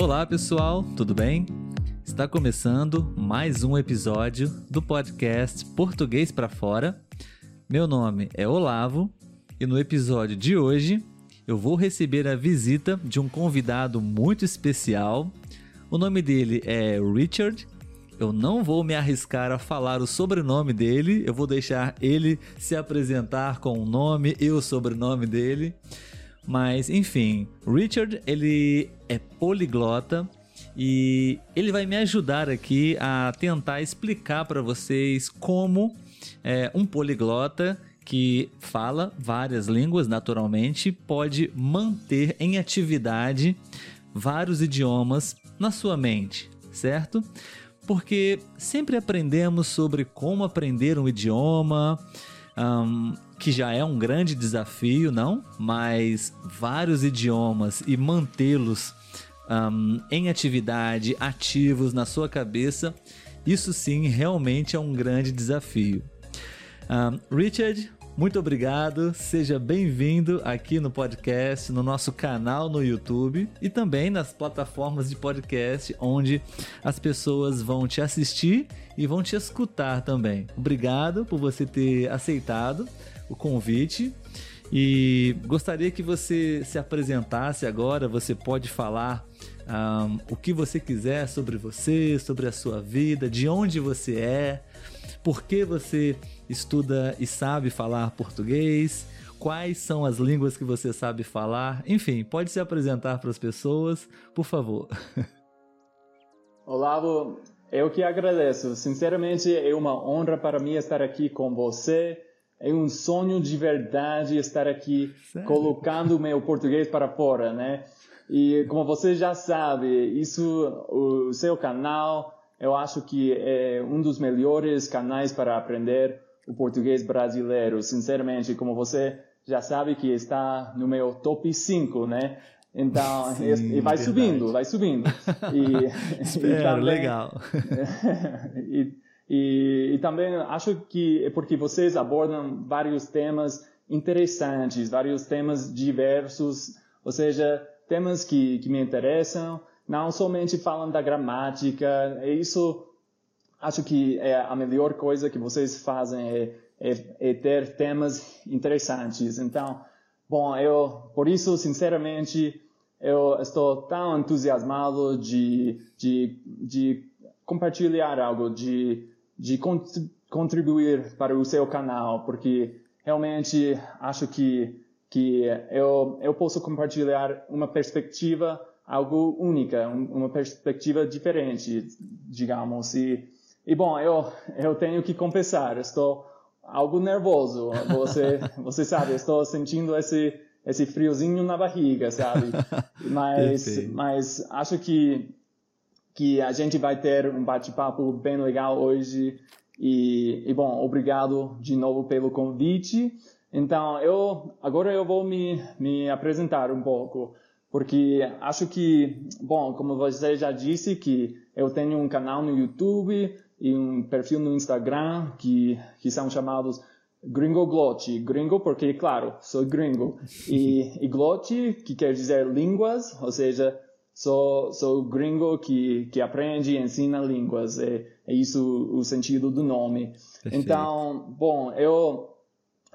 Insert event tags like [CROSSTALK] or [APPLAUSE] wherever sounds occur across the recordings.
Olá pessoal, tudo bem? Está começando mais um episódio do podcast Português para Fora. Meu nome é Olavo e no episódio de hoje eu vou receber a visita de um convidado muito especial. O nome dele é Richard. Eu não vou me arriscar a falar o sobrenome dele, eu vou deixar ele se apresentar com o nome e o sobrenome dele. Mas enfim, Richard ele é poliglota e ele vai me ajudar aqui a tentar explicar para vocês como é, um poliglota que fala várias línguas naturalmente pode manter em atividade vários idiomas na sua mente, certo? Porque sempre aprendemos sobre como aprender um idioma, um, que já é um grande desafio, não? Mas vários idiomas e mantê-los um, em atividade, ativos na sua cabeça, isso sim realmente é um grande desafio. Um, Richard, muito obrigado, seja bem-vindo aqui no podcast, no nosso canal no YouTube e também nas plataformas de podcast onde as pessoas vão te assistir e vão te escutar também. Obrigado por você ter aceitado o convite e gostaria que você se apresentasse agora. Você pode falar um, o que você quiser sobre você, sobre a sua vida, de onde você é, por que você estuda e sabe falar português, quais são as línguas que você sabe falar, enfim, pode se apresentar para as pessoas, por favor. [LAUGHS] Olavo, eu que agradeço. Sinceramente, é uma honra para mim estar aqui com você. É um sonho de verdade estar aqui Sério? colocando o meu português para fora, né? E como você já sabe, isso, o seu canal, eu acho que é um dos melhores canais para aprender o português brasileiro. Sinceramente, como você já sabe que está no meu top 5, né? Então, Sim, e, vai verdade. subindo, vai subindo. E, [LAUGHS] Espero, e também, legal. [LAUGHS] e, e, e, também acho que é porque vocês abordam vários temas interessantes, vários temas diversos, ou seja, temas que, que me interessam, não somente falam da gramática, é isso acho que é a melhor coisa que vocês fazem é, é, é, ter temas interessantes. Então, bom, eu, por isso, sinceramente, eu estou tão entusiasmado de, de, de compartilhar algo, de, de contribuir para o seu canal, porque realmente acho que, que eu, eu posso compartilhar uma perspectiva algo única, uma perspectiva diferente, digamos, e e bom, eu, eu tenho que confessar, estou algo nervoso. Você, [LAUGHS] você sabe, estou sentindo esse, esse friozinho na barriga, sabe? [LAUGHS] Mas, mas acho que, que a gente vai ter um bate-papo bem legal hoje. E, e, bom, obrigado de novo pelo convite. Então, eu, agora eu vou me, me apresentar um pouco, porque acho que, bom, como você já disse, que eu tenho um canal no YouTube, e um perfil no Instagram que, que são chamados Gringo Glotti. Gringo porque, claro, sou gringo. E, e Glotti, que quer dizer línguas, ou seja, sou, sou gringo que, que aprende e ensina línguas. É, é isso o sentido do nome. Perfeito. Então, bom, eu,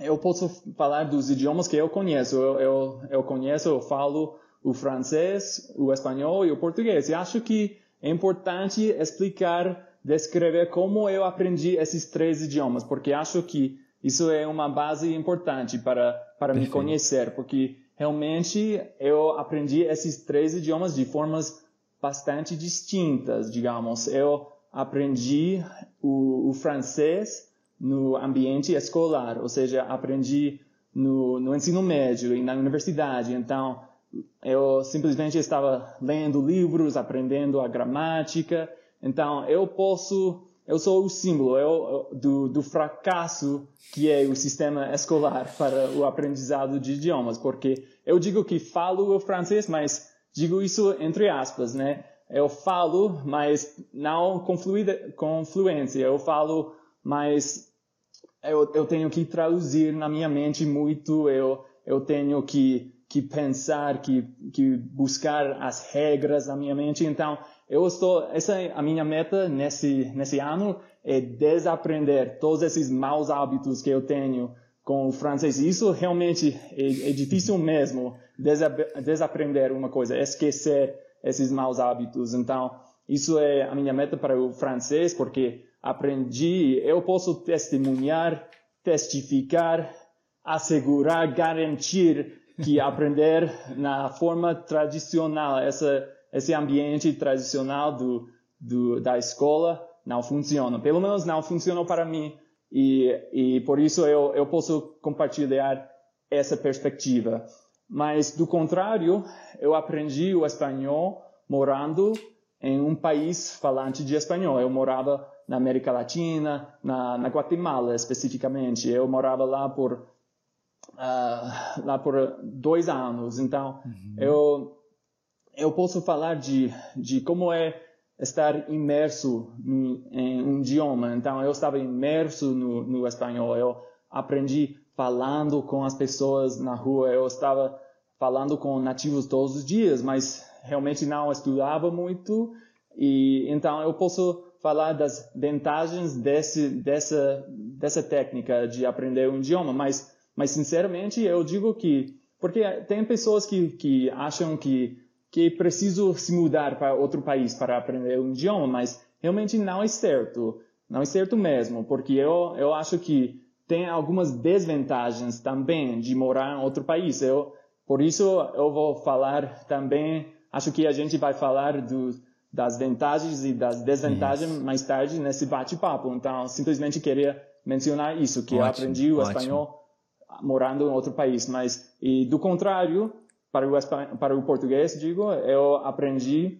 eu posso falar dos idiomas que eu conheço. Eu, eu, eu conheço, eu falo o francês, o espanhol e o português. E acho que é importante explicar descrever como eu aprendi esses três idiomas, porque acho que isso é uma base importante para, para me conhecer, porque realmente eu aprendi esses três idiomas de formas bastante distintas, digamos. Eu aprendi o, o francês no ambiente escolar, ou seja, aprendi no, no ensino médio e na universidade. Então, eu simplesmente estava lendo livros, aprendendo a gramática, então, eu posso, eu sou o símbolo eu, do, do fracasso que é o sistema escolar para o aprendizado de idiomas, porque eu digo que falo o francês, mas digo isso entre aspas, né? Eu falo, mas não com, fluida, com fluência. Eu falo, mas eu, eu tenho que traduzir na minha mente muito, eu, eu tenho que, que pensar, que, que buscar as regras na minha mente. Então, eu estou, essa é a minha meta nesse, nesse ano, é desaprender todos esses maus hábitos que eu tenho com o francês. Isso realmente é, é difícil mesmo, desaprender uma coisa, esquecer esses maus hábitos. Então, isso é a minha meta para o francês, porque aprendi, eu posso testemunhar, testificar, assegurar, garantir que aprender na forma tradicional, essa, esse ambiente tradicional do, do, da escola não funciona. Pelo menos não funcionou para mim. E, e por isso eu, eu posso compartilhar essa perspectiva. Mas, do contrário, eu aprendi o espanhol morando em um país falante de espanhol. Eu morava na América Latina, na, na Guatemala especificamente. Eu morava lá por uh, lá por dois anos. Então, uhum. eu eu posso falar de de como é estar imerso em um idioma. Então, eu estava imerso no, no espanhol. Eu aprendi falando com as pessoas na rua. Eu estava falando com nativos todos os dias, mas realmente não estudava muito. E então eu posso falar das vantagens desse, dessa, dessa técnica de aprender um idioma, mas, mas sinceramente eu digo que, porque tem pessoas que, que acham que, que preciso se mudar para outro país para aprender um idioma, mas realmente não é certo, não é certo mesmo, porque eu, eu acho que tem algumas desvantagens também de morar em outro país. Eu, por isso eu vou falar também, acho que a gente vai falar do, das vantagens e das desvantagens isso. mais tarde nesse bate-papo. Então, simplesmente queria mencionar isso, que ótimo, eu aprendi o ótimo. espanhol morando em outro país. Mas, e do contrário, para o, para o português, digo, eu aprendi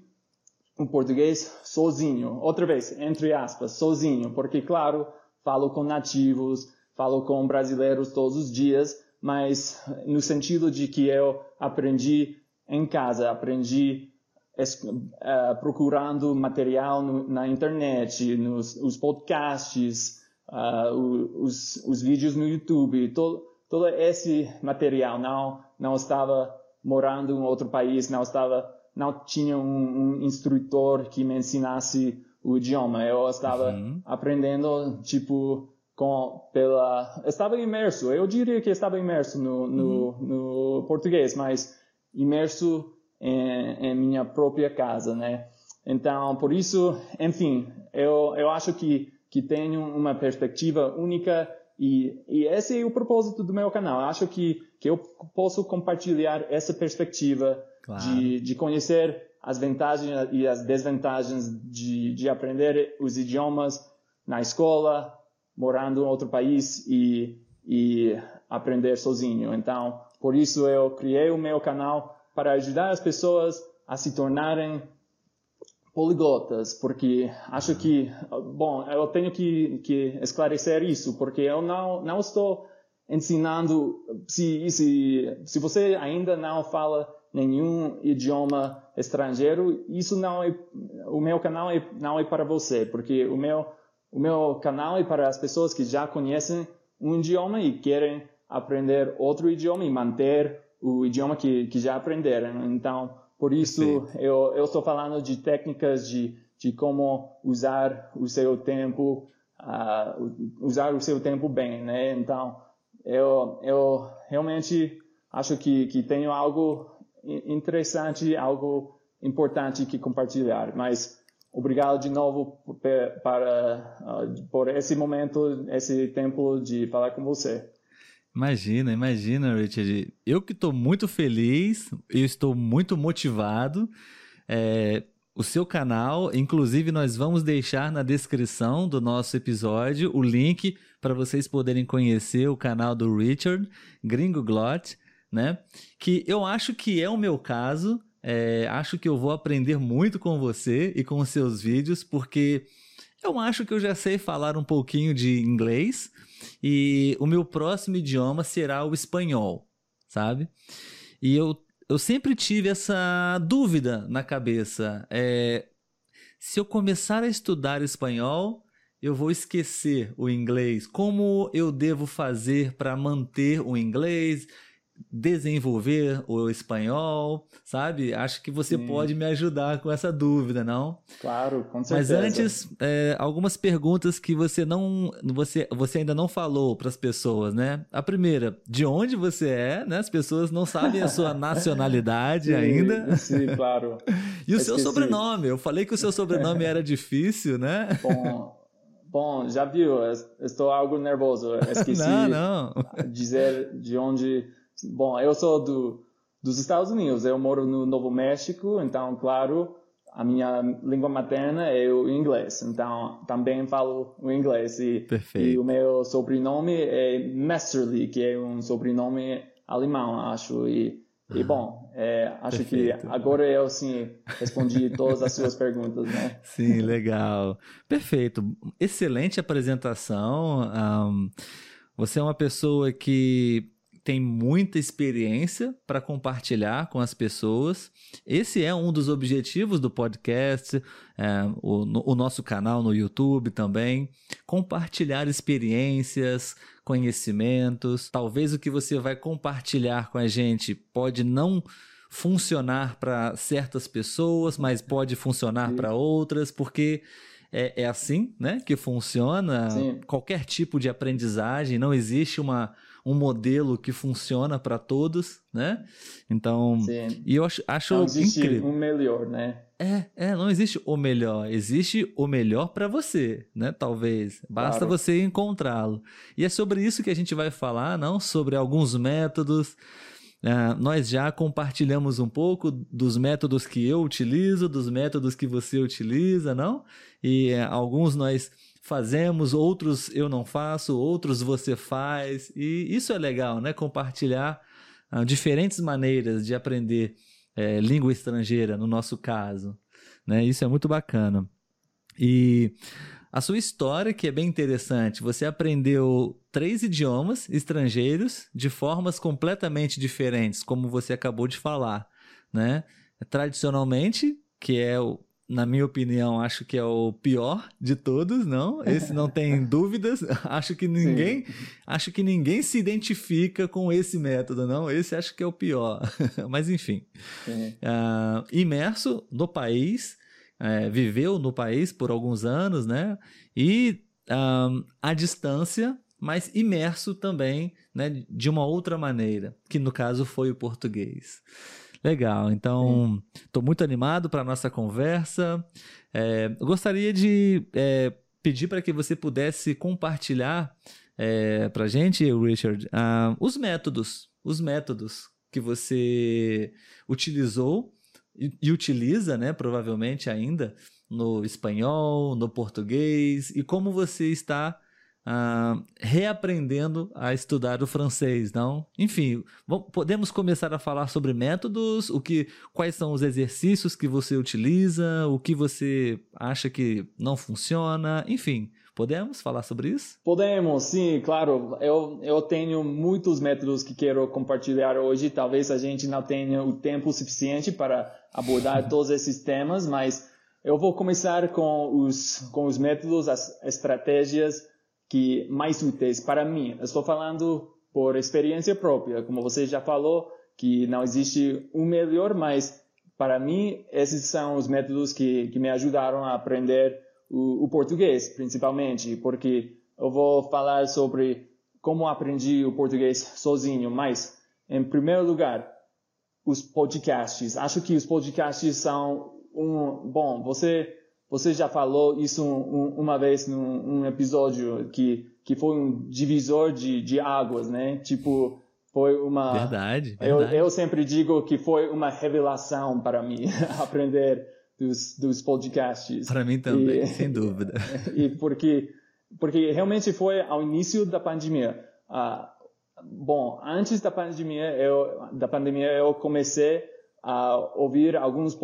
o português sozinho. Outra vez, entre aspas, sozinho, porque, claro, falo com nativos, falo com brasileiros todos os dias, mas no sentido de que eu aprendi em casa, aprendi uh, procurando material no, na internet, nos os podcasts, uh, os, os vídeos no YouTube, todo, todo esse material não não estava morando em outro país, não estava não tinha um, um instrutor que me ensinasse o idioma. Eu estava uhum. aprendendo tipo com pela estava imerso. Eu diria que estava imerso no, no, uhum. no português, mas imerso em, em minha própria casa, né? Então, por isso, enfim, eu, eu acho que, que tenho uma perspectiva única e, e esse é o propósito do meu canal. Eu acho que, que eu posso compartilhar essa perspectiva claro. de, de conhecer as vantagens e as desvantagens de, de aprender os idiomas na escola, morando em outro país e, e aprender sozinho. Então, por isso eu criei o meu canal para ajudar as pessoas a se tornarem poliglotas, porque acho que, bom, eu tenho que, que esclarecer isso, porque eu não, não estou ensinando, se, se, se você ainda não fala nenhum idioma estrangeiro, isso não é, o meu canal é, não é para você, porque o meu, o meu canal é para as pessoas que já conhecem um idioma e querem aprender outro idioma e manter o idioma que, que já aprenderam. Então, por isso, eu, eu estou falando de técnicas de, de como usar o seu tempo, uh, usar o seu tempo bem, né? Então, eu, eu realmente acho que, que tenho algo interessante, algo importante que compartilhar. Mas obrigado de novo para, uh, por esse momento, esse tempo de falar com você. Imagina, imagina, Richard. Eu que estou muito feliz, eu estou muito motivado. É, o seu canal, inclusive, nós vamos deixar na descrição do nosso episódio o link para vocês poderem conhecer o canal do Richard, Gringo Glot, né? Que eu acho que é o meu caso. É, acho que eu vou aprender muito com você e com os seus vídeos, porque eu acho que eu já sei falar um pouquinho de inglês e o meu próximo idioma será o espanhol, sabe? E eu, eu sempre tive essa dúvida na cabeça. É, se eu começar a estudar espanhol, eu vou esquecer o inglês. Como eu devo fazer para manter o inglês? Desenvolver o espanhol, sabe? Acho que você Sim. pode me ajudar com essa dúvida, não? Claro, com certeza. Mas antes, é, algumas perguntas que você não, você, você ainda não falou para as pessoas, né? A primeira, de onde você é, né? As pessoas não sabem a sua [LAUGHS] nacionalidade sim, ainda. Sim, claro. [LAUGHS] e o Esqueci. seu sobrenome? Eu falei que o seu sobrenome era difícil, né? Bom. Bom, já viu, estou algo nervoso. [LAUGHS] Esqueci não, não. dizer de onde Bom, eu sou do, dos Estados Unidos, eu moro no Novo México, então, claro, a minha língua materna é o inglês, então também falo o inglês. E, e o meu sobrenome é Messerly, que é um sobrenome alemão, acho. E, e bom, é, acho Perfeito. que agora eu sim respondi todas as suas perguntas, né? [LAUGHS] Sim, legal. Perfeito. Excelente apresentação. Um, você é uma pessoa que tem muita experiência para compartilhar com as pessoas. Esse é um dos objetivos do podcast, é, o, no, o nosso canal no YouTube também. Compartilhar experiências, conhecimentos. Talvez o que você vai compartilhar com a gente pode não funcionar para certas pessoas, mas pode funcionar para outras, porque é, é, assim né, que funciona Sim. qualquer tipo de aprendizagem. Não existe uma um modelo que funciona para todos, né? Então, Sim. e eu acho, acho não existe incrível. um melhor, né? É, é, não existe o melhor, existe o melhor para você, né? Talvez. Basta claro. você encontrá-lo. E é sobre isso que a gente vai falar, não sobre alguns métodos. Uh, nós já compartilhamos um pouco dos métodos que eu utilizo, dos métodos que você utiliza, não? E uh, alguns nós fazemos, outros eu não faço, outros você faz. E isso é legal, né? Compartilhar ah, diferentes maneiras de aprender é, língua estrangeira, no nosso caso. Né? Isso é muito bacana. E a sua história, que é bem interessante, você aprendeu três idiomas estrangeiros de formas completamente diferentes, como você acabou de falar, né? Tradicionalmente, que é o, na minha opinião, acho que é o pior de todos, não? Esse não tem [LAUGHS] dúvidas. [LAUGHS] Acho que ninguém, Sim. acho que ninguém se identifica com esse método, não? Esse acho que é o pior. [LAUGHS] Mas enfim, uh, imerso no país, uh, viveu no país por alguns anos, né? E uh, à distância, mas imerso também, né? De uma outra maneira, que no caso foi o português. Legal, então estou muito animado para a nossa conversa. É, gostaria de é, pedir para que você pudesse compartilhar é, para a gente, Richard, uh, os métodos, os métodos que você utilizou e, e utiliza, né, provavelmente ainda, no espanhol, no português, e como você está Uh, reaprendendo a estudar o francês, não? Enfim, vamos, podemos começar a falar sobre métodos, o que, quais são os exercícios que você utiliza, o que você acha que não funciona, enfim, podemos falar sobre isso? Podemos, sim, claro. Eu, eu tenho muitos métodos que quero compartilhar hoje. Talvez a gente não tenha o tempo suficiente para abordar [LAUGHS] todos esses temas, mas eu vou começar com os, com os métodos, as estratégias que mais úteis para mim. Eu estou falando por experiência própria, como você já falou, que não existe um melhor, mas para mim esses são os métodos que, que me ajudaram a aprender o, o português, principalmente, porque eu vou falar sobre como aprendi o português sozinho, mas em primeiro lugar, os podcasts. Acho que os podcasts são um bom. Você você já falou isso um, uma vez num um episódio que, que foi um divisor de, de águas, né? Tipo, foi uma. Verdade, verdade. Eu, eu sempre digo que foi uma revelação para mim [LAUGHS] aprender dos, dos podcasts. Para mim também, e, sem dúvida. [LAUGHS] E porque, porque realmente foi ao início da pandemia. Ah, bom, antes da pandemia, eu, da pandemia eu comecei a ouvir alguns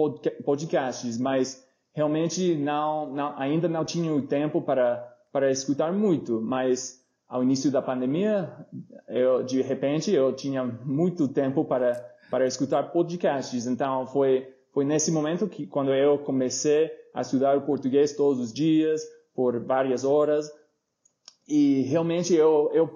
podcasts, mas realmente não, não, ainda não tinha o tempo para, para escutar muito, mas ao início da pandemia, eu, de repente, eu tinha muito tempo para, para escutar podcasts. Então, foi, foi nesse momento que, quando eu comecei a estudar o português todos os dias, por várias horas, e realmente eu, eu,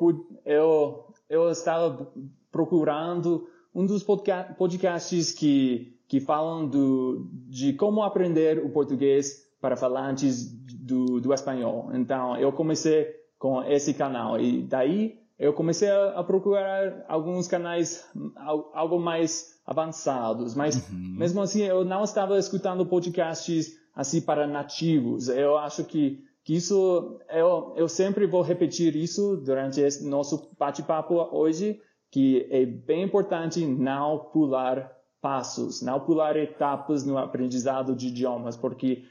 eu, eu estava procurando um dos podcasts que, que falam do, de como aprender o português para falantes do, do espanhol. Então, eu comecei com esse canal e daí eu comecei a, a procurar alguns canais algo mais avançados, mas uhum. mesmo assim eu não estava escutando podcasts assim para nativos. Eu acho que que isso eu, eu sempre vou repetir isso durante esse nosso bate-papo hoje que é bem importante não pular passos, não pular etapas no aprendizado de idiomas, porque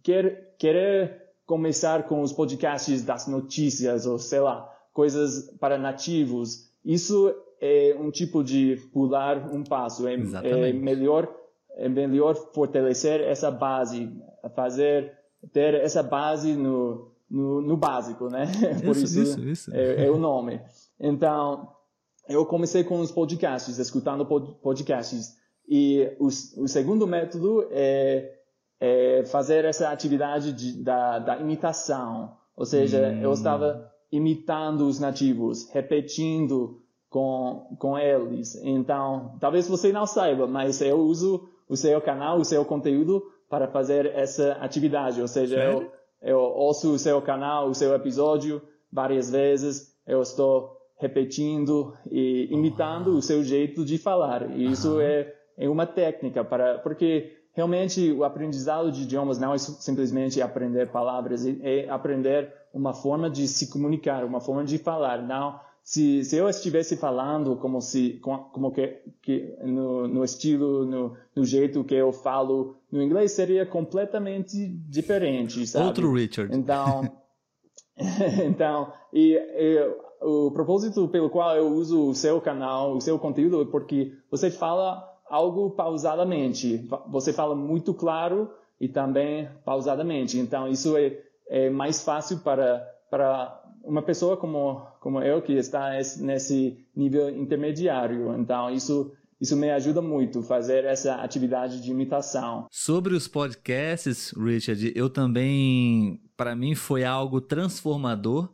quer, querer começar com os podcasts das notícias ou sei lá, coisas para nativos, isso é um tipo de pular um passo. É, é melhor é melhor fortalecer essa base, fazer ter essa base no, no, no básico, né? [LAUGHS] Por isso, isso, isso. É, é, o nome. Então, eu comecei com os podcasts, escutando podcasts. E o, o segundo método é, é, fazer essa atividade de, da, da imitação. Ou seja, hum. eu estava imitando os nativos, repetindo com, com eles. Então, talvez você não saiba, mas eu uso o seu canal, o seu conteúdo para fazer essa atividade. Ou seja, eu, eu ouço o seu canal, o seu episódio várias vezes, eu estou repetindo e imitando o seu jeito de falar. E isso é, é uma técnica para porque realmente o aprendizado de idiomas não é simplesmente aprender palavras, é aprender uma forma de se comunicar, uma forma de falar. Não, se, se eu estivesse falando como se como que, que no, no estilo, no, no jeito que eu falo no inglês seria completamente diferente, sabe? Outro Richard. Então, [LAUGHS] então e, e, o propósito pelo qual eu uso o seu canal, o seu conteúdo, é porque você fala algo pausadamente. Você fala muito claro e também pausadamente. Então, isso é, é mais fácil para, para uma pessoa como, como eu, que está nesse nível intermediário. Então, isso isso me ajuda muito fazer essa atividade de imitação. Sobre os podcasts, Richard, eu também, para mim, foi algo transformador,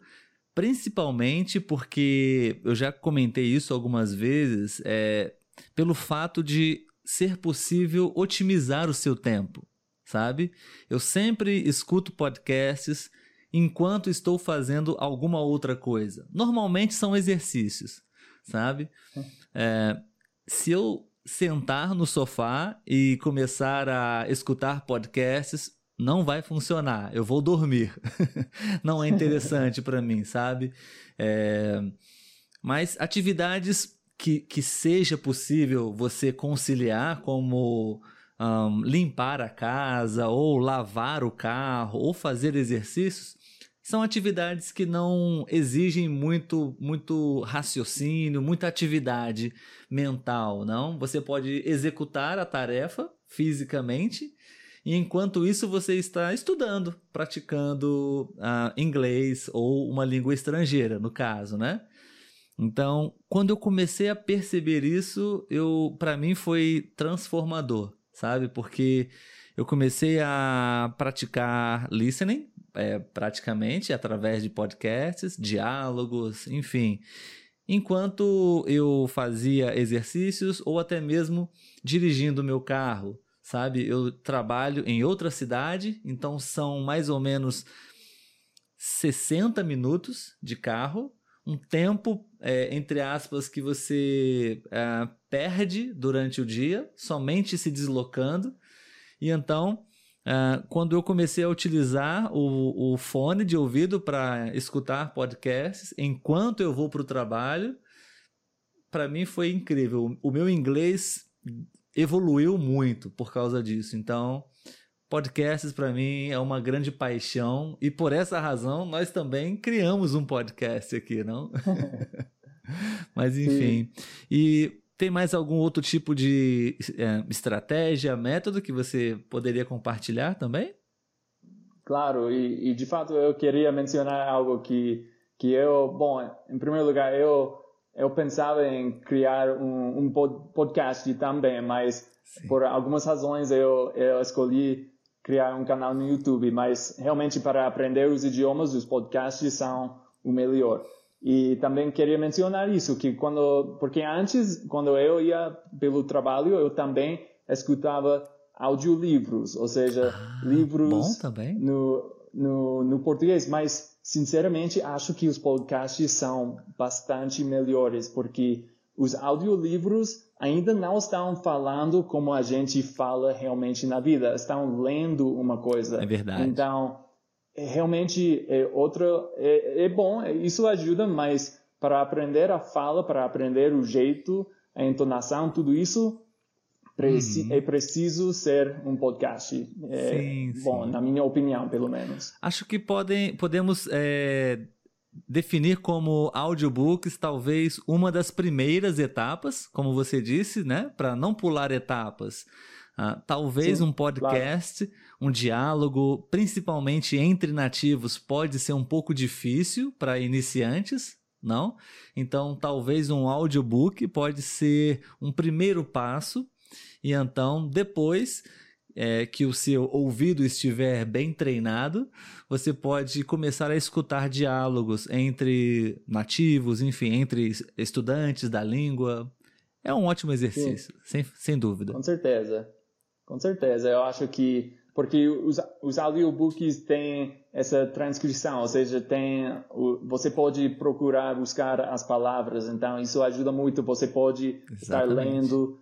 principalmente porque eu já comentei isso algumas vezes, é, pelo fato de ser possível otimizar o seu tempo, sabe? Eu sempre escuto podcasts enquanto estou fazendo alguma outra coisa. Normalmente são exercícios, sabe? É, se eu sentar no sofá e começar a escutar podcasts, não vai funcionar. Eu vou dormir. [LAUGHS] não é interessante para mim, sabe? É... Mas atividades que, que seja possível você conciliar, como um, limpar a casa, ou lavar o carro, ou fazer exercícios, são atividades que não exigem muito, muito raciocínio, muita atividade mental, não? Você pode executar a tarefa fisicamente e enquanto isso você está estudando, praticando uh, inglês ou uma língua estrangeira, no caso, né? Então, quando eu comecei a perceber isso, eu para mim foi transformador, sabe? Porque eu comecei a praticar listening, é, praticamente através de podcasts, diálogos, enfim. Enquanto eu fazia exercícios ou até mesmo dirigindo meu carro, sabe? Eu trabalho em outra cidade, então são mais ou menos 60 minutos de carro, um tempo, é, entre aspas, que você é, perde durante o dia, somente se deslocando. E então Uh, quando eu comecei a utilizar o, o fone de ouvido para escutar podcasts enquanto eu vou para o trabalho, para mim foi incrível. O meu inglês evoluiu muito por causa disso. Então, podcasts para mim é uma grande paixão e por essa razão nós também criamos um podcast aqui, não? [LAUGHS] Mas enfim. Sim. E tem mais algum outro tipo de é, estratégia, método que você poderia compartilhar também? Claro, e, e, de fato eu queria mencionar algo que, que eu, bom, em primeiro lugar, eu, eu pensava em criar um, um podcast também, mas Sim. por algumas razões eu, eu escolhi criar um canal no YouTube, mas realmente para aprender os idiomas, os podcasts são o melhor. E também queria mencionar isso, que quando, porque antes, quando eu ia pelo trabalho, eu também escutava audiolivros, ou seja, ah, livros no, no, no português, mas sinceramente acho que os podcasts são bastante melhores, porque os audiolivros ainda não estão falando como a gente fala realmente na vida, estão lendo uma coisa. É verdade. Então, é, realmente é outra é, é bom, isso ajuda, mas para aprender a fala, para aprender o jeito, a entonação, tudo isso Preci uhum. É preciso ser um podcast. É, sim, bom, sim. na minha opinião, pelo menos. Acho que podem, podemos é, definir como audiobooks talvez uma das primeiras etapas, como você disse, né? Para não pular etapas. Uh, talvez sim, um podcast, claro. um diálogo, principalmente entre nativos, pode ser um pouco difícil para iniciantes, não? Então, talvez um audiobook pode ser um primeiro passo e então, depois é, que o seu ouvido estiver bem treinado, você pode começar a escutar diálogos entre nativos, enfim, entre estudantes da língua. É um ótimo exercício, sem, sem dúvida. Com certeza. Com certeza. Eu acho que. Porque os, os audiobooks têm essa transcrição, ou seja, tem, você pode procurar buscar as palavras, então isso ajuda muito. Você pode Exatamente. estar lendo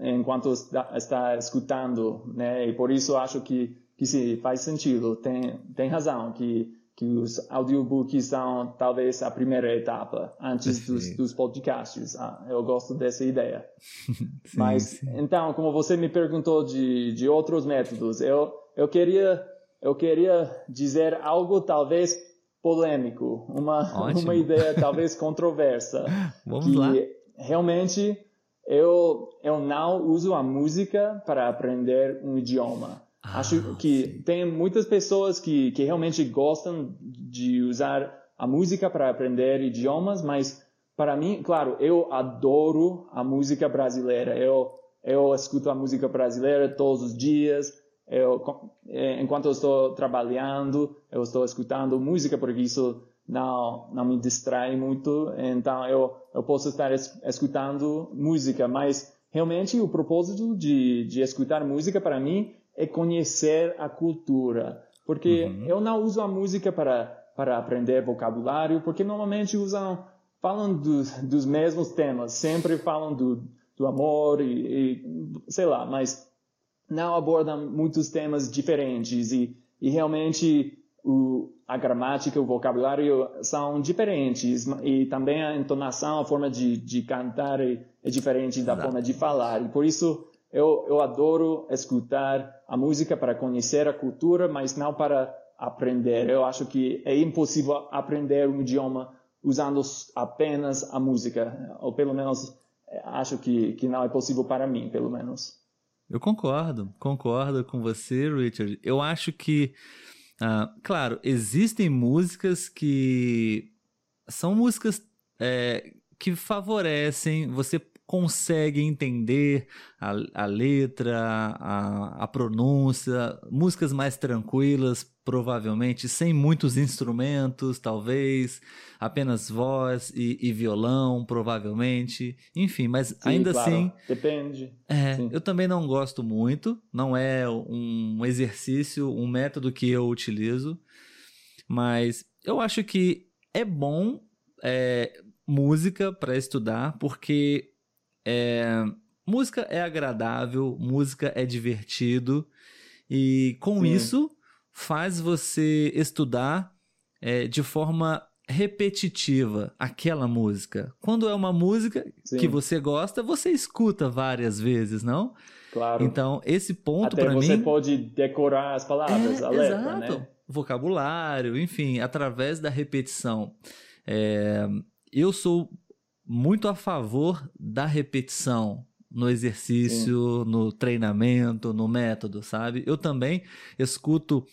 enquanto está, está escutando, né? E por isso acho que que se faz sentido, tem tem razão que que os audiobooks são talvez a primeira etapa antes dos, dos, podcasts. Ah, eu gosto dessa ideia. [LAUGHS] sim, Mas sim. então, como você me perguntou de, de outros métodos, eu eu queria eu queria dizer algo talvez polêmico, uma [LAUGHS] Ótimo. uma ideia [LAUGHS] talvez controversa. Vamos que lá. Realmente eu, eu não uso a música para aprender um idioma. Ah, Acho que sim. tem muitas pessoas que, que realmente gostam de usar a música para aprender idiomas, mas para mim, claro, eu adoro a música brasileira. Eu, eu escuto a música brasileira todos os dias. Eu, eh, enquanto eu estou trabalhando, eu estou escutando música porque isso não, não me distrai muito, então eu, eu posso estar es, escutando música, mas realmente o propósito de, de escutar música para mim é conhecer a cultura, porque uhum. eu não uso a música para, para aprender vocabulário, porque normalmente usam, falam do, dos mesmos temas, sempre falam do, do amor e, e sei lá, mas não abordam muitos temas diferentes. E, e realmente o, a gramática, o vocabulário são diferentes e também a entonação, a forma de, de cantar é, é diferente da Exato. forma de falar. E por isso eu, eu adoro escutar a música para conhecer a cultura, mas não para aprender. Eu acho que é impossível aprender um idioma usando apenas a música, ou pelo menos é, acho que, que não é possível para mim, pelo menos. Eu concordo, concordo com você, Richard. Eu acho que Uh, claro, existem músicas que são músicas é, que favorecem, você consegue entender a, a letra, a, a pronúncia, músicas mais tranquilas, provavelmente, sem muitos instrumentos, talvez, apenas voz e, e violão, provavelmente, enfim, mas Sim, ainda claro. assim. Depende. É, eu também não gosto muito, não é um exercício, um método que eu utilizo, mas eu acho que é bom é, música para estudar, porque é, música é agradável, música é divertido, e com Sim. isso faz você estudar é, de forma repetitiva aquela música. Quando é uma música Sim. que você gosta, você escuta várias vezes, não? Claro. Então, esse ponto para mim... você pode decorar as palavras, é, a letra, exato. né? Vocabulário, enfim, através da repetição. É, eu sou muito a favor da repetição no exercício, Sim. no treinamento, no método, sabe? Eu também escuto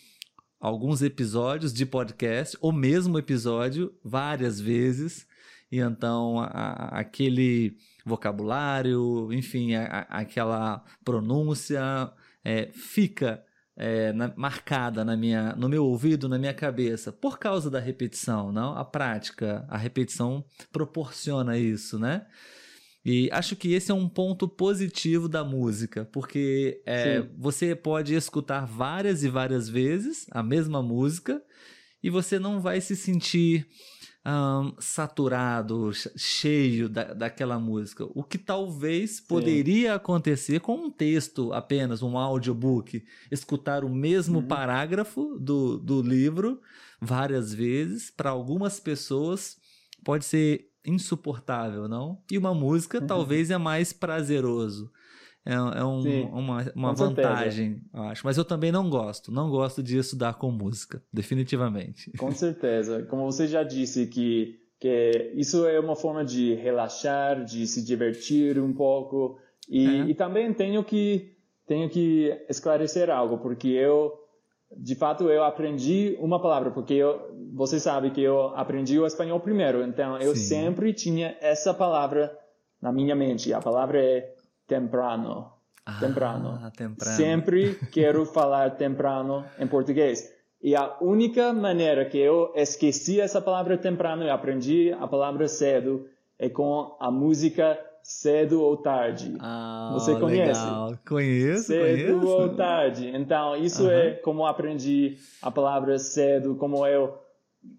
alguns episódios de podcast, o mesmo episódio, várias vezes, e então a, aquele vocabulário, enfim, a, aquela pronúncia é, fica é, na, marcada na minha, no meu ouvido, na minha cabeça, por causa da repetição, não? A prática, a repetição proporciona isso, né? E acho que esse é um ponto positivo da música, porque é, você pode escutar várias e várias vezes a mesma música e você não vai se sentir um, saturado, cheio da, daquela música. O que talvez Sim. poderia acontecer com um texto apenas, um audiobook. Escutar o mesmo uhum. parágrafo do, do livro várias vezes, para algumas pessoas pode ser insuportável, não? E uma música uhum. talvez é mais prazeroso. É, é um, uma, uma vantagem, eu acho. Mas eu também não gosto. Não gosto de estudar com música, definitivamente. Com certeza. Como você já disse, que, que isso é uma forma de relaxar, de se divertir um pouco. E, é. e também tenho que, tenho que esclarecer algo, porque eu de fato eu aprendi uma palavra porque eu, você sabe que eu aprendi o espanhol primeiro então eu Sim. sempre tinha essa palavra na minha mente a palavra é temprano ah, temprano. temprano sempre quero [LAUGHS] falar temprano em português e a única maneira que eu esqueci essa palavra temprano e aprendi a palavra cedo é com a música cedo ou tarde. Ah, Você conhece? Legal. Conheço, cedo conheço. ou tarde. Então, isso é como aprendi a palavra cedo, como eu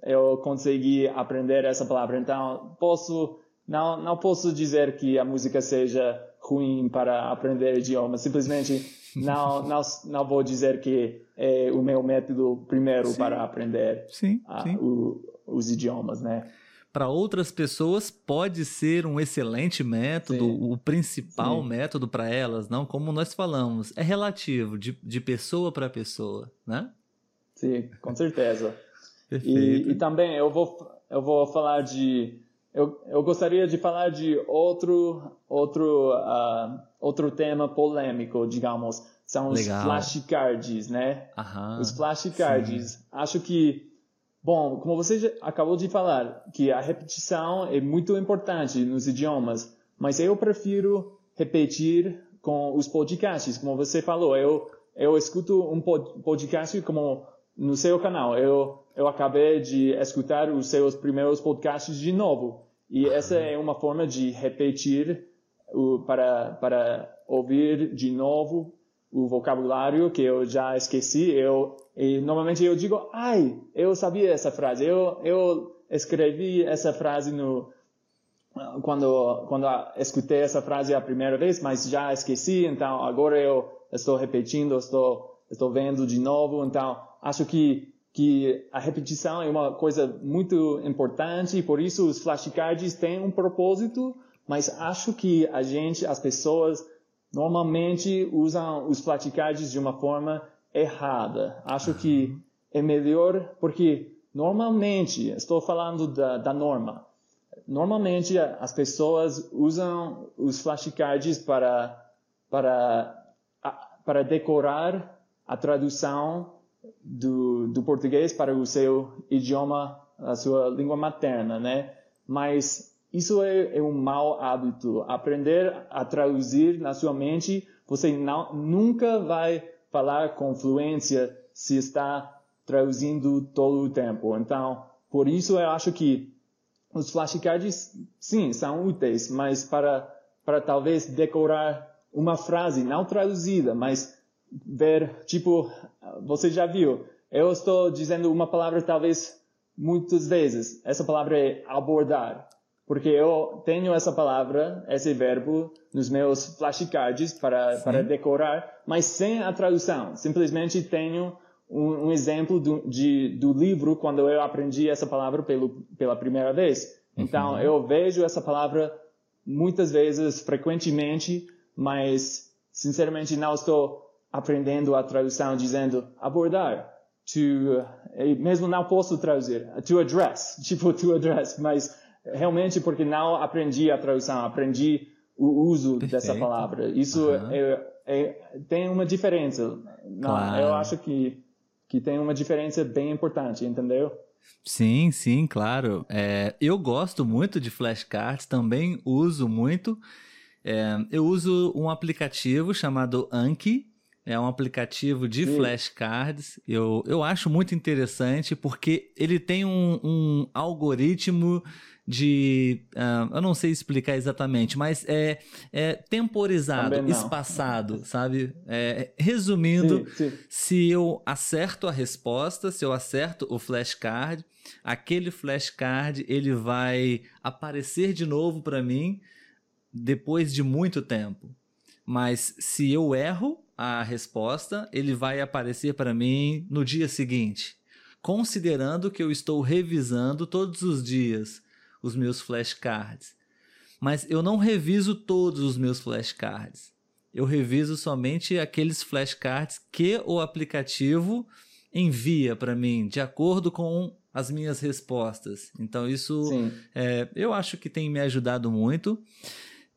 eu consegui aprender essa palavra. Então, posso não não posso dizer que a música seja ruim para aprender idioma. Simplesmente não não não vou dizer que é o meu método primeiro sim. para aprender sim, a, sim. O, os idiomas, né? para outras pessoas pode ser um excelente método, Sim. o principal Sim. método para elas, não? Como nós falamos, é relativo, de, de pessoa para pessoa, né? Sim, com certeza. e, e, também eu vou, eu vou falar de. Eu, eu gostaria de falar de outro, outro, uh, outro tema polêmico, digamos. São os Legal. flashcards, né? Aham, os flashcards. Sim. Acho que Bom, como você acabou de falar, que a repetição é muito importante nos idiomas, mas eu prefiro repetir com os podcasts, como você falou. Eu eu escuto um podcast como no seu canal. Eu eu acabei de escutar os seus primeiros podcasts de novo. E essa é uma forma de repetir o, para para ouvir de novo o vocabulário que eu já esqueci. Eu e normalmente eu digo, ai, eu sabia essa frase, eu, eu escrevi essa frase no, quando, quando escutei essa frase a primeira vez, mas já esqueci, então agora eu estou repetindo, estou, estou vendo de novo, então acho que, que a repetição é uma coisa muito importante e por isso os flashcards têm um propósito, mas acho que a gente, as pessoas, normalmente usam os flashcards de uma forma errada. Acho que é melhor porque normalmente, estou falando da, da norma, normalmente as pessoas usam os flashcards para, para, para decorar a tradução do, do português para o seu idioma, a sua língua materna, né? Mas isso é, é um mau hábito. Aprender a traduzir na sua mente, você não, nunca vai falar com fluência se está traduzindo todo o tempo. Então, por isso eu acho que os flashcards, sim, são úteis, mas para, para talvez decorar uma frase não traduzida, mas ver, tipo, você já viu, eu estou dizendo uma palavra talvez muitas vezes, essa palavra é abordar. Porque eu tenho essa palavra, esse verbo, nos meus flashcards para, para decorar, mas sem a tradução. Simplesmente tenho um, um exemplo do, de, do livro quando eu aprendi essa palavra pelo, pela primeira vez. Então, uhum. eu vejo essa palavra muitas vezes, frequentemente, mas, sinceramente, não estou aprendendo a tradução dizendo abordar. To, mesmo não posso traduzir. To address. [LAUGHS] Tipo, to address. Mas, realmente porque não aprendi a tradução, aprendi o uso Perfeito. dessa palavra. Isso uhum. é, é, tem uma diferença. Claro. Eu acho que, que tem uma diferença bem importante, entendeu? Sim, sim, claro. É, eu gosto muito de flashcards, também uso muito. É, eu uso um aplicativo chamado Anki, É um aplicativo de Sim. flashcards. Eu, eu acho muito interessante porque ele tem um, um algoritmo de. Uh, eu não sei explicar exatamente, mas é, é temporizado, espaçado, sabe? É, resumindo, sim, sim. se eu acerto a resposta, se eu acerto o flashcard, aquele flashcard ele vai aparecer de novo para mim depois de muito tempo. Mas se eu erro a resposta, ele vai aparecer para mim no dia seguinte, considerando que eu estou revisando todos os dias os meus flashcards. Mas eu não reviso todos os meus flashcards. Eu reviso somente aqueles flashcards que o aplicativo envia para mim, de acordo com as minhas respostas. Então, isso é, eu acho que tem me ajudado muito.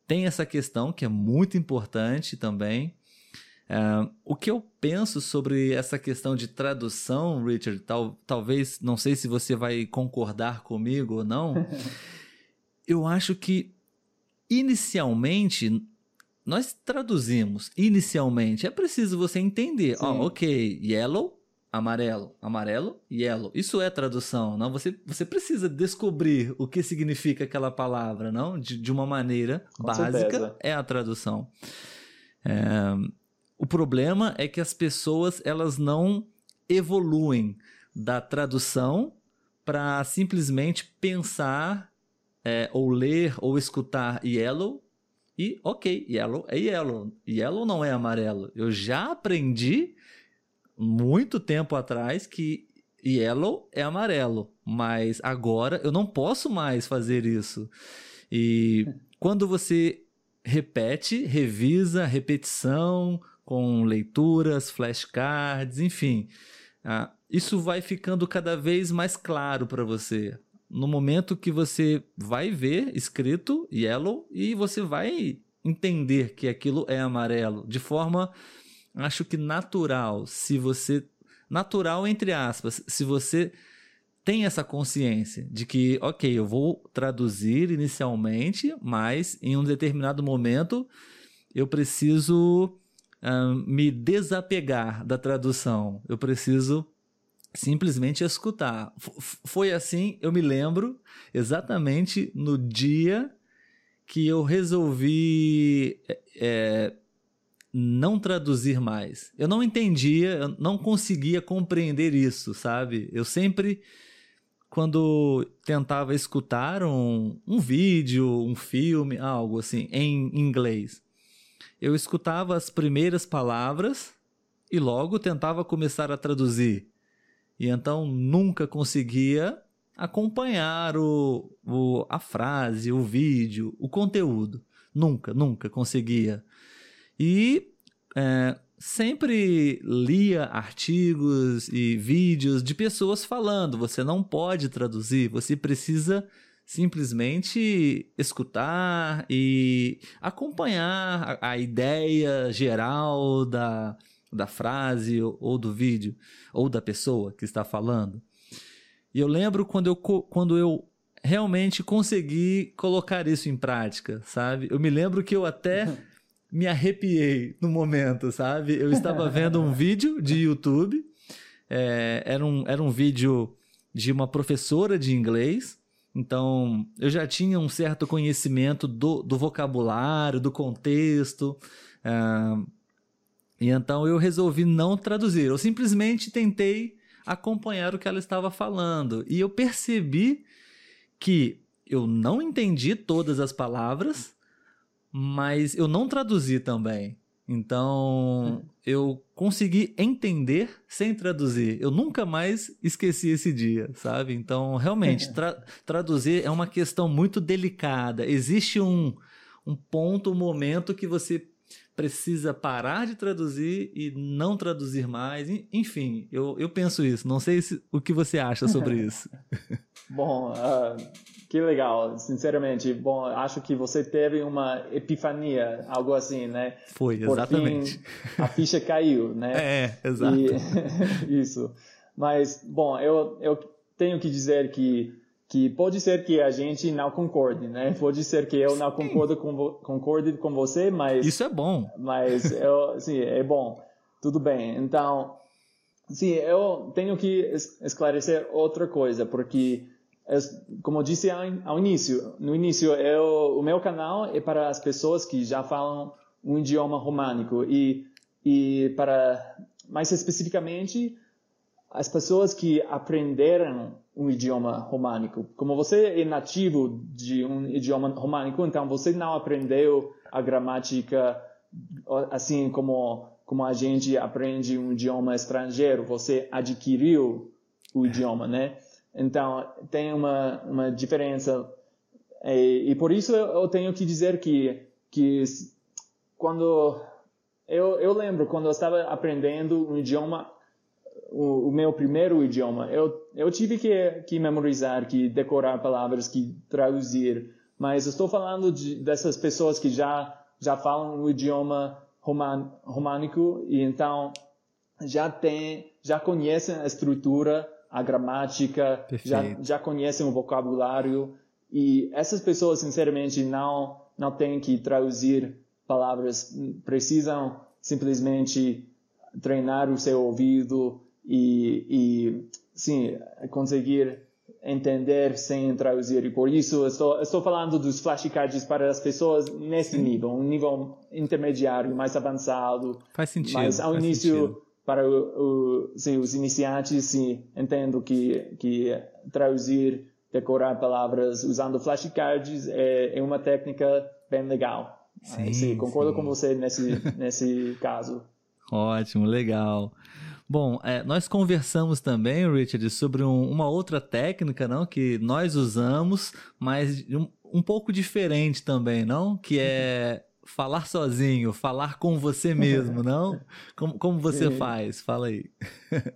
Tem essa questão que é muito importante também. Uh, o que eu penso sobre essa questão de tradução, Richard, tal, talvez, não sei se você vai concordar comigo ou não, [LAUGHS] eu acho que inicialmente nós traduzimos inicialmente. É preciso você entender. Ó, oh, ok, yellow, amarelo, amarelo, yellow. Isso é tradução, não? Você, você precisa descobrir o que significa aquela palavra, não? De, de uma maneira Com básica certeza. é a tradução. É, o problema é que as pessoas elas não evoluem da tradução para simplesmente pensar é, ou ler ou escutar yellow e ok, yellow é yellow, yellow não é amarelo. Eu já aprendi muito tempo atrás que yellow é amarelo, mas agora eu não posso mais fazer isso. E quando você repete, revisa, repetição, com leituras, flashcards, enfim. Ah, isso vai ficando cada vez mais claro para você. No momento que você vai ver escrito yellow e você vai entender que aquilo é amarelo, de forma, acho que natural. Se você. Natural, entre aspas, se você tem essa consciência de que, ok, eu vou traduzir inicialmente, mas em um determinado momento eu preciso me desapegar da tradução. Eu preciso simplesmente escutar. F foi assim, eu me lembro exatamente no dia que eu resolvi é, é, não traduzir mais. Eu não entendia, eu não conseguia compreender isso, sabe? Eu sempre, quando tentava escutar um, um vídeo, um filme, algo assim, em inglês, eu escutava as primeiras palavras e logo tentava começar a traduzir. E então nunca conseguia acompanhar o, o, a frase, o vídeo, o conteúdo. Nunca, nunca conseguia. E é, sempre lia artigos e vídeos de pessoas falando: você não pode traduzir, você precisa simplesmente escutar e acompanhar a, a ideia geral da, da frase ou do vídeo ou da pessoa que está falando. E eu lembro quando eu, quando eu realmente consegui colocar isso em prática, sabe? Eu me lembro que eu até [LAUGHS] me arrepiei no momento, sabe? Eu estava vendo um vídeo de YouTube, é, era, um, era um vídeo de uma professora de inglês então, eu já tinha um certo conhecimento do, do vocabulário, do contexto. Uh, e então eu resolvi não traduzir. Eu simplesmente tentei acompanhar o que ela estava falando. E eu percebi que eu não entendi todas as palavras, mas eu não traduzi também. Então, eu consegui entender sem traduzir. Eu nunca mais esqueci esse dia, sabe? Então, realmente, tra traduzir é uma questão muito delicada. Existe um, um ponto, um momento que você precisa parar de traduzir e não traduzir mais. Enfim, eu, eu penso isso. Não sei se, o que você acha sobre [LAUGHS] isso. Bom, uh, que legal, sinceramente. Bom, acho que você teve uma epifania, algo assim, né? Foi, exatamente. Fim, a ficha caiu, né? [LAUGHS] É, exato. E, [LAUGHS] isso. Mas, bom, eu, eu tenho que dizer que que pode ser que a gente não concorde, né? Pode ser que eu não concordo com concorde com você, mas isso é bom. Mas eu, sim, é bom. tudo bem. Então, sim, eu tenho que esclarecer outra coisa, porque como eu disse ao, início, no início eu, o meu canal é para as pessoas que já falam um idioma românico e e para mais especificamente as pessoas que aprenderam um idioma românico. Como você é nativo de um idioma românico, então você não aprendeu a gramática assim como como a gente aprende um idioma estrangeiro, você adquiriu o idioma, né? Então tem uma uma diferença e, e por isso eu tenho que dizer que que quando eu, eu lembro quando eu estava aprendendo um idioma o, o, meu primeiro idioma, eu, eu tive que, que memorizar, que decorar palavras, que traduzir. Mas estou falando de, dessas pessoas que já, já falam o idioma roman, românico e então já tem, já conhecem a estrutura, a gramática, já, já conhecem o vocabulário. E essas pessoas, sinceramente, não, não têm que traduzir palavras, precisam simplesmente treinar o seu ouvido, e, e sim, conseguir entender sem traduzir. E por isso estou, estou falando dos flashcards para as pessoas nesse nível, um nível intermediário, mais avançado. Faz sentido. Mas ao início, sentido. Para o, o, sim, os iniciantes, sim, entendo que, que traduzir, decorar palavras usando flashcards é, é uma técnica bem legal. Sim, sim concordo sim. com você nesse, [LAUGHS] nesse caso. Ótimo, legal. Bom, é, nós conversamos também, Richard, sobre um, uma outra técnica, não, que nós usamos, mas um, um pouco diferente também, não, que é falar sozinho, falar com você mesmo, [LAUGHS] não? Como, como você Sim. faz? Fala aí. [LAUGHS]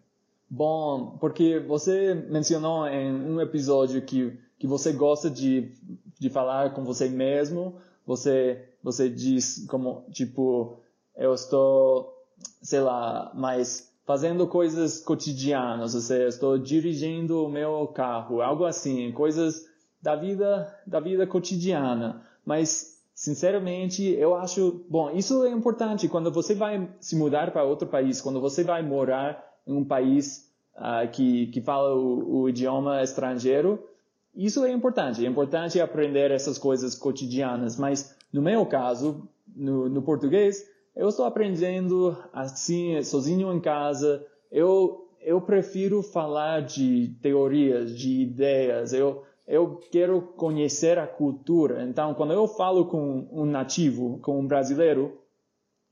Bom, porque você mencionou em um episódio que, que você gosta de, de falar com você mesmo, você, você diz como, tipo, eu estou, sei lá, mais fazendo coisas cotidianas, ou seja, estou dirigindo o meu carro, algo assim, coisas da vida, da vida cotidiana. Mas, sinceramente, eu acho, bom, isso é importante quando você vai se mudar para outro país, quando você vai morar em um país uh, que, que fala o, o idioma estrangeiro, isso é importante. É importante aprender essas coisas cotidianas, mas no meu caso, no, no português, eu estou aprendendo assim, sozinho em casa. Eu, eu prefiro falar de teorias, de ideias. Eu, eu quero conhecer a cultura. Então, quando eu falo com um nativo, com um brasileiro,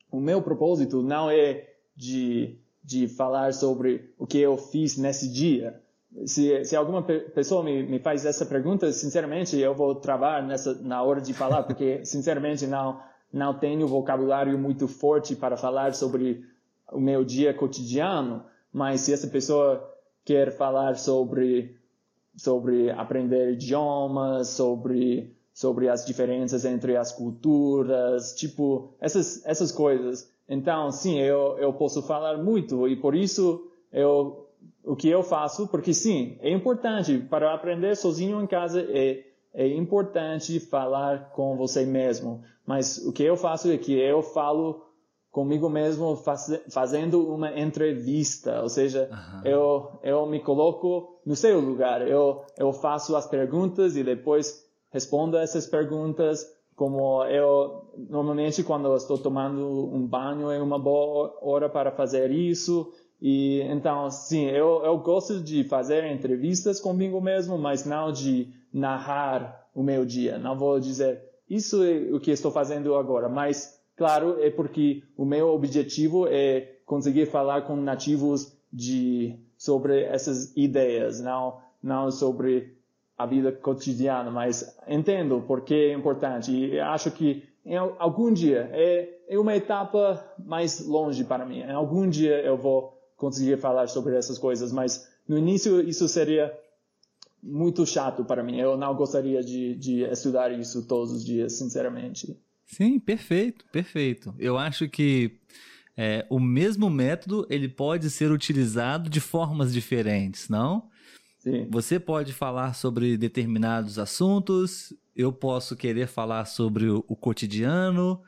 o meu propósito não é de, de falar sobre o que eu fiz nesse dia. Se, se alguma pessoa me, me faz essa pergunta, sinceramente, eu vou travar nessa, na hora de falar, porque, [LAUGHS] sinceramente, não, não tenho vocabulário muito forte para falar sobre o meu dia cotidiano, mas se essa pessoa quer falar sobre sobre aprender idiomas, sobre sobre as diferenças entre as culturas, tipo essas essas coisas. Então, sim, eu eu posso falar muito e por isso eu o que eu faço, porque sim, é importante para aprender sozinho em casa é é importante falar com você mesmo. Mas o que eu faço é que eu falo comigo mesmo faz, fazendo uma entrevista, ou seja, uhum. eu, eu me coloco no seu lugar, eu, eu faço as perguntas e depois respondo essas perguntas como eu normalmente quando eu estou tomando um banho é uma boa hora para fazer isso e então sim eu, eu gosto de fazer entrevistas comigo mesmo mas não de narrar o meu dia. Não vou dizer isso é o que estou fazendo agora, mas claro é porque o meu objetivo é conseguir falar com nativos de sobre essas ideias, não não sobre a vida cotidiana, mas entendo porque é importante e acho que em algum dia é, é uma etapa mais longe para mim. Em algum dia eu vou conseguir falar sobre essas coisas, mas no início isso seria muito chato para mim. Eu não gostaria de, de estudar isso todos os dias, sinceramente. Sim, perfeito, perfeito. Eu acho que é, o mesmo método ele pode ser utilizado de formas diferentes, não? Sim. Você pode falar sobre determinados assuntos, eu posso querer falar sobre o, o cotidiano,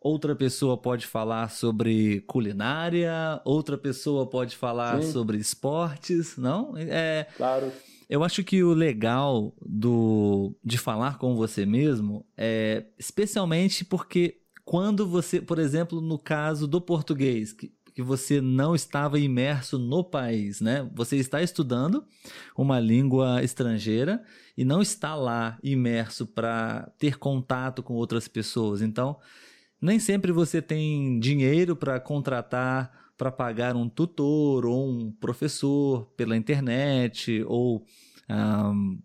outra pessoa pode falar sobre culinária, outra pessoa pode falar Sim. sobre esportes, não? É, claro. Eu acho que o legal do de falar com você mesmo é especialmente porque quando você, por exemplo, no caso do português, que, que você não estava imerso no país, né? Você está estudando uma língua estrangeira e não está lá imerso para ter contato com outras pessoas. Então, nem sempre você tem dinheiro para contratar, para pagar um tutor ou um professor pela internet ou um,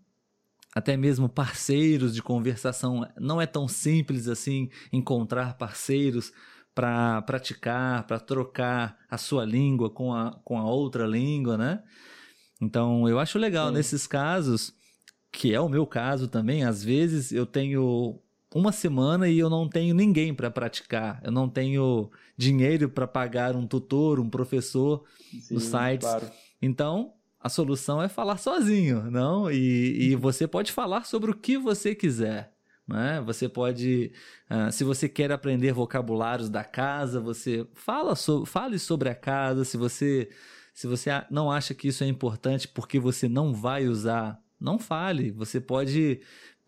até mesmo parceiros de conversação. Não é tão simples assim encontrar parceiros para praticar, para trocar a sua língua com a, com a outra língua, né? Então, eu acho legal Sim. nesses casos, que é o meu caso também, às vezes eu tenho uma semana e eu não tenho ninguém para praticar. Eu não tenho dinheiro para pagar um tutor, um professor Sim, nos sites. Claro. Então, a solução é falar sozinho, não? E, e você pode falar sobre o que você quiser. Né? Você pode, uh, se você quer aprender vocabulários da casa, você fala so, fale sobre a casa. Se você, se você não acha que isso é importante porque você não vai usar, não fale. Você pode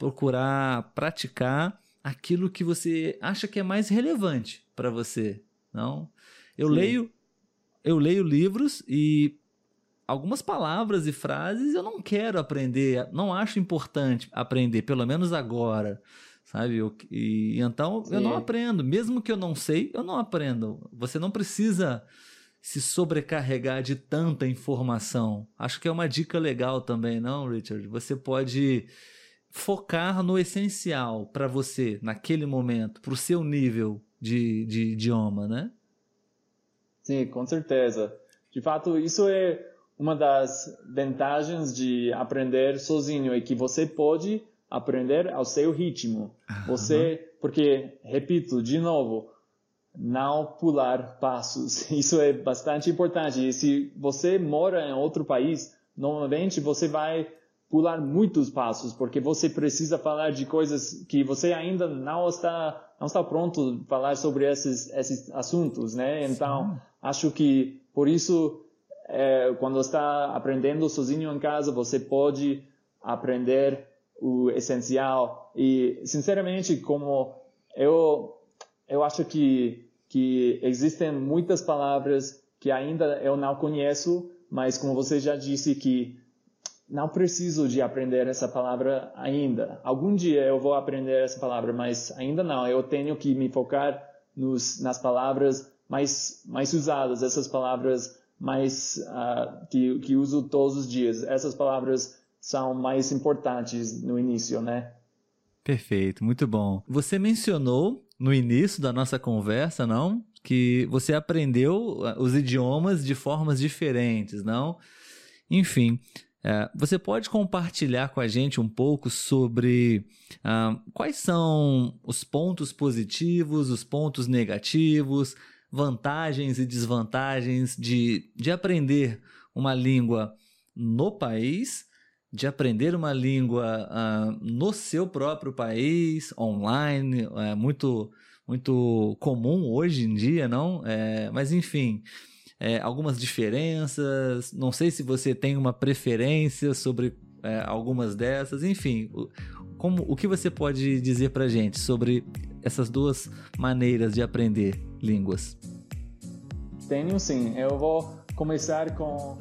procurar praticar aquilo que você acha que é mais relevante para você, não? Eu Sim. leio eu leio livros e algumas palavras e frases eu não quero aprender, não acho importante aprender, pelo menos agora, sabe? Eu, e, então Sim. eu não aprendo, mesmo que eu não sei, eu não aprendo. Você não precisa se sobrecarregar de tanta informação. Acho que é uma dica legal também, não, Richard? Você pode focar no essencial para você naquele momento, para o seu nível de, de idioma, né? Sim, com certeza. De fato, isso é uma das vantagens de aprender sozinho, é que você pode aprender ao seu ritmo. Você, porque, repito de novo, não pular passos. [LAUGHS] Isso é bastante importante. E se você mora em outro país, normalmente você vai pular muitos passos, porque você precisa falar de coisas que você ainda não está não está pronto a falar sobre esses esses assuntos, né? Então, Sim. acho que por isso é, quando está aprendendo sozinho em casa, você pode aprender o essencial e sinceramente como eu eu acho que que existem muitas palavras que ainda eu não conheço, mas como você já disse que não preciso de aprender essa palavra ainda. Algum dia eu vou aprender essa palavra, mas ainda não. Eu tenho que me focar nos, nas palavras mais, mais usadas, essas palavras mais uh, que, que uso todos os dias. Essas palavras são mais importantes no início, né? Perfeito, muito bom. Você mencionou no início da nossa conversa, não? Que você aprendeu ah, os idiomas de formas diferentes, não? Enfim, é, você pode compartilhar com a gente um pouco sobre uh, quais são os pontos positivos, os pontos negativos, vantagens e desvantagens de, de aprender uma língua no país, de aprender uma língua uh, no seu próprio país, online, é muito, muito comum hoje em dia, não? É, mas enfim é, algumas diferenças. Não sei se você tem uma preferência sobre é, algumas dessas. Enfim, o, como, o que você pode dizer para gente sobre essas duas maneiras de aprender línguas? Tenho sim. Eu vou começar com